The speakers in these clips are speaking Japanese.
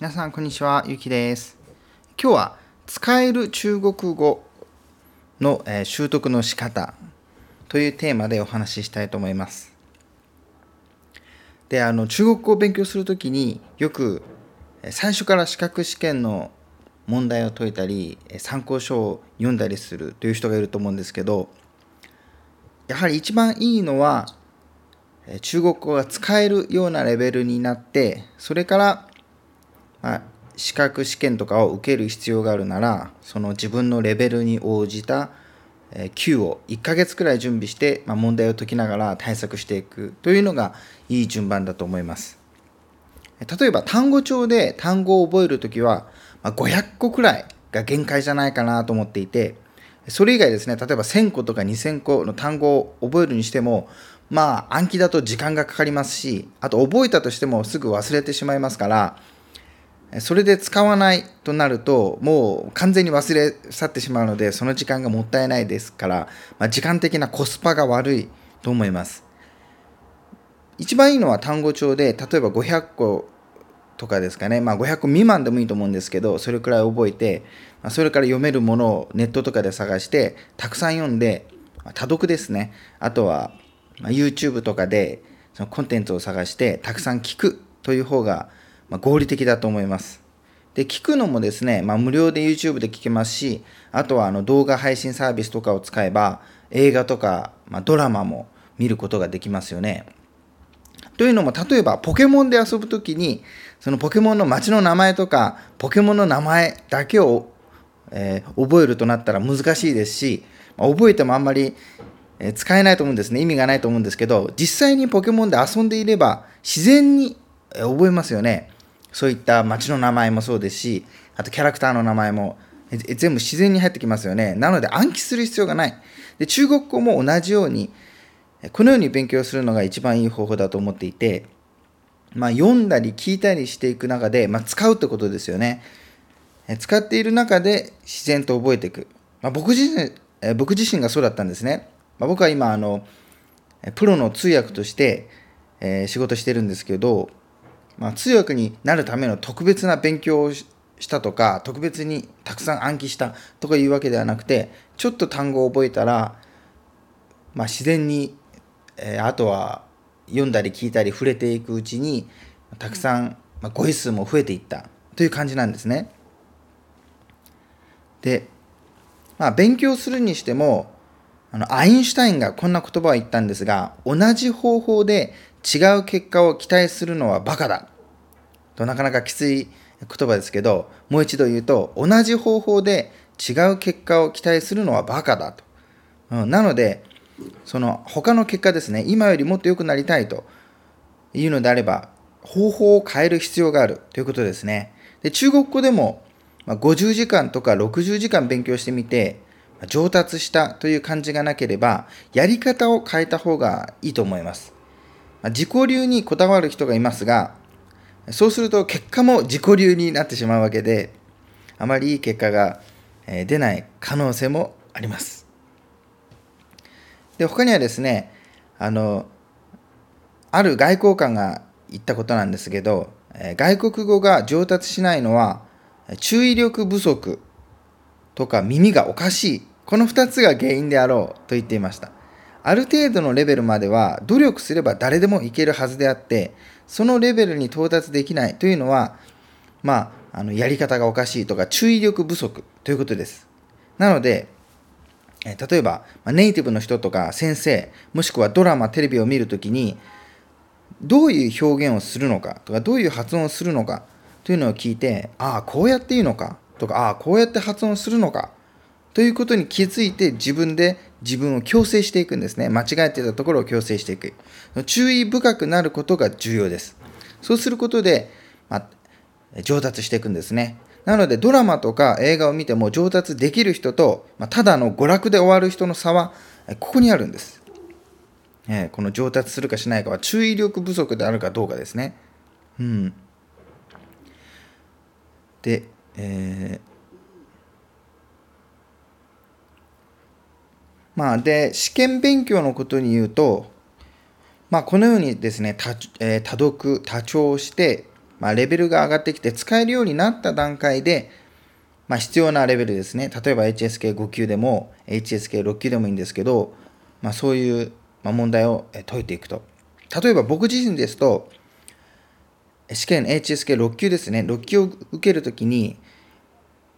皆さん、こんにちは。ゆきです。今日は使える中国語の、えー、習得の仕方というテーマでお話ししたいと思います。で、あの、中国語を勉強するときによく最初から資格試験の問題を解いたり、参考書を読んだりするという人がいると思うんですけど、やはり一番いいのは、中国語が使えるようなレベルになって、それから、資格試験とかを受ける必要があるならその自分のレベルに応じた Q を1ヶ月くらい準備して、まあ、問題を解きながら対策していくというのがいい順番だと思います。例えば単語帳で単語を覚えるときは、まあ、500個くらいが限界じゃないかなと思っていてそれ以外ですね例えば1000個とか2000個の単語を覚えるにしてもまあ暗記だと時間がかかりますしあと覚えたとしてもすぐ忘れてしまいますからそれで使わないとなると、もう完全に忘れ去ってしまうので、その時間がもったいないですから、まあ、時間的なコスパが悪いと思います。一番いいのは単語帳で、例えば500個とかですかね、まあ、500個未満でもいいと思うんですけど、それくらい覚えて、まあ、それから読めるものをネットとかで探して、たくさん読んで、ま、多読ですね。あとは、ま、YouTube とかでそのコンテンツを探して、たくさん聞くという方が、ま、合理的だと思います。で、聞くのもですね、まあ、無料で YouTube で聞けますし、あとはあの動画配信サービスとかを使えば、映画とか、まあ、ドラマも見ることができますよね。というのも、例えばポケモンで遊ぶときに、そのポケモンの街の名前とか、ポケモンの名前だけを、えー、覚えるとなったら難しいですし、まあ、覚えてもあんまり、え、使えないと思うんですね。意味がないと思うんですけど、実際にポケモンで遊んでいれば、自然に覚えますよね。そういった街の名前もそうですし、あとキャラクターの名前も全部自然に入ってきますよね。なので暗記する必要がない。で中国語も同じように、このように勉強するのが一番いい方法だと思っていて、まあ、読んだり聞いたりしていく中で、まあ、使うってことですよね。使っている中で自然と覚えていく。まあ、僕自身僕自身がそうだったんですね。まあ、僕は今あの、プロの通訳として、えー、仕事してるんですけど、まあ、通訳になるための特別な勉強をしたとか特別にたくさん暗記したとかいうわけではなくてちょっと単語を覚えたら、まあ、自然に、えー、あとは読んだり聞いたり触れていくうちにたくさん、まあ、語彙数も増えていったという感じなんですね。で、まあ、勉強するにしてもあのアインシュタインがこんな言葉を言ったんですが同じ方法で違う結果を期待するのはバカだ。となかなかきつい言葉ですけど、もう一度言うと、同じ方法で違う結果を期待するのはバカだと。うん、なので、その他の結果ですね、今よりもっと良くなりたいというのであれば、方法を変える必要があるということですね。で中国語でも50時間とか60時間勉強してみて、上達したという感じがなければ、やり方を変えた方がいいと思います。自己流にこだわる人がいますが、そうすると結果も自己流になってしまうわけで、あまりいい結果が出ない可能性もあります。で、他にはですね、あの、ある外交官が言ったことなんですけど、外国語が上達しないのは、注意力不足とか耳がおかしい、この2つが原因であろうと言っていました。ある程度のレベルまでは努力すれば誰でもいけるはずであって、そのレベルに到達できないというのは、まあ、あのやり方がおかしいとか注意力不足ということです。なので、え例えば、ネイティブの人とか先生、もしくはドラマ、テレビを見るときに、どういう表現をするのかとか、どういう発音をするのかというのを聞いて、ああ、こうやっていいのかとか、ああ、こうやって発音するのかということに気づいて自分で自分を強制していくんですね。間違えてたところを強制していく。注意深くなることが重要です。そうすることで、まあ、上達していくんですね。なのでドラマとか映画を見ても上達できる人と、まあ、ただの娯楽で終わる人の差はここにあるんです。えー、この上達するかしないかは注意力不足であるかどうかですね。うん。で、えーまあ、で、試験勉強のことに言うと、まあ、このようにですね、多,、えー、多読、多聴して、まあ、レベルが上がってきて使えるようになった段階で、まあ、必要なレベルですね。例えば HSK5 級でも HSK6 級でもいいんですけど、まあ、そういう問題を解いていくと。例えば僕自身ですと、試験 HSK6 級ですね。6級を受けるときに、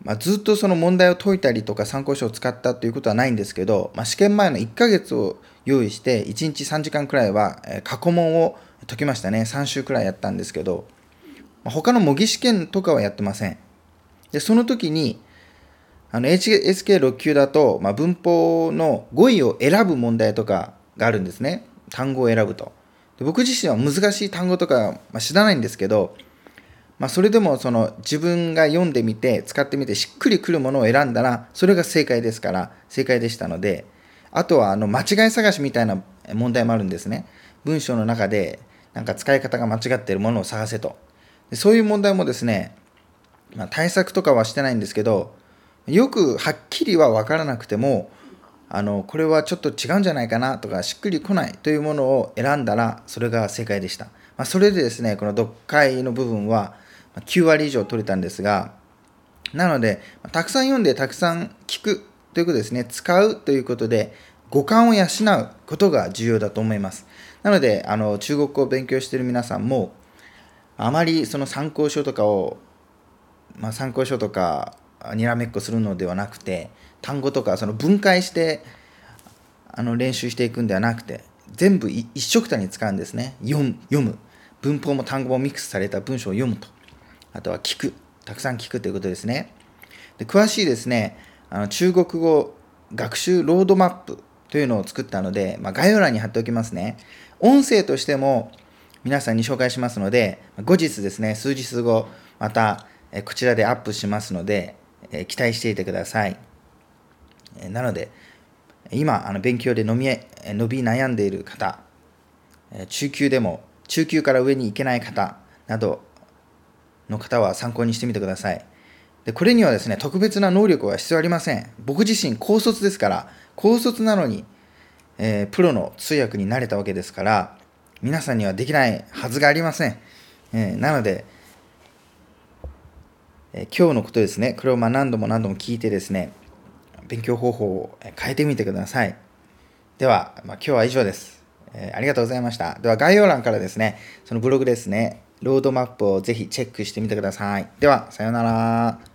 まあ、ずっとその問題を解いたりとか参考書を使ったということはないんですけど、まあ、試験前の1ヶ月を用意して1日3時間くらいは過去問を解きましたね。3週くらいやったんですけど、まあ、他の模擬試験とかはやってません。でその時に HSK6 級だと、まあ、文法の語彙を選ぶ問題とかがあるんですね。単語を選ぶと。で僕自身は難しい単語とか、知らないんですけどまあ、それでもその自分が読んでみて使ってみてしっくりくるものを選んだらそれが正解ですから正解でしたのであとはあの間違い探しみたいな問題もあるんですね。文章の中でなんか使い方が間違っているものを探せと。そういう問題もですね、まあ、対策とかはしてないんですけどよくはっきりは分からなくてもあのこれはちょっと違うんじゃないかなとかしっくりこないというものを選んだらそれが正解でした、まあ、それでですねこの読解の部分は9割以上取れたんですが、なので、たくさん読んでたくさん聞くということですね、使うということで、五感を養うことが重要だと思います。なので、あの中国語を勉強している皆さんも、あまりその参考書とかを、まあ、参考書とかにらめっこするのではなくて、単語とかその分解してあの練習していくんではなくて、全部一緒くたに使うんですね。読む。読む文法も単語もミックスされた文章を読むと。あとは聞く。たくさん聞くということですね。で詳しいですね、あの中国語学習ロードマップというのを作ったので、まあ、概要欄に貼っておきますね。音声としても皆さんに紹介しますので、後日ですね、数日後、またこちらでアップしますので、期待していてください。なので、今、あの勉強で伸び伸び悩んでいる方、中級でも、中級から上に行けない方など、の方は参考にしてみてください。でこれにはですね、特別な能力は必要ありません。僕自身高卒ですから、高卒なのに、えー、プロの通訳になれたわけですから、皆さんにはできないはずがありません。えー、なので、えー、今日のことですね、これをま何度も何度も聞いてですね、勉強方法を変えてみてください。では、まあ、今日は以上です、えありがとうございました。では概要欄からですね、そのブログですね、ロードマップをぜひチェックしてみてください。では、さようなら。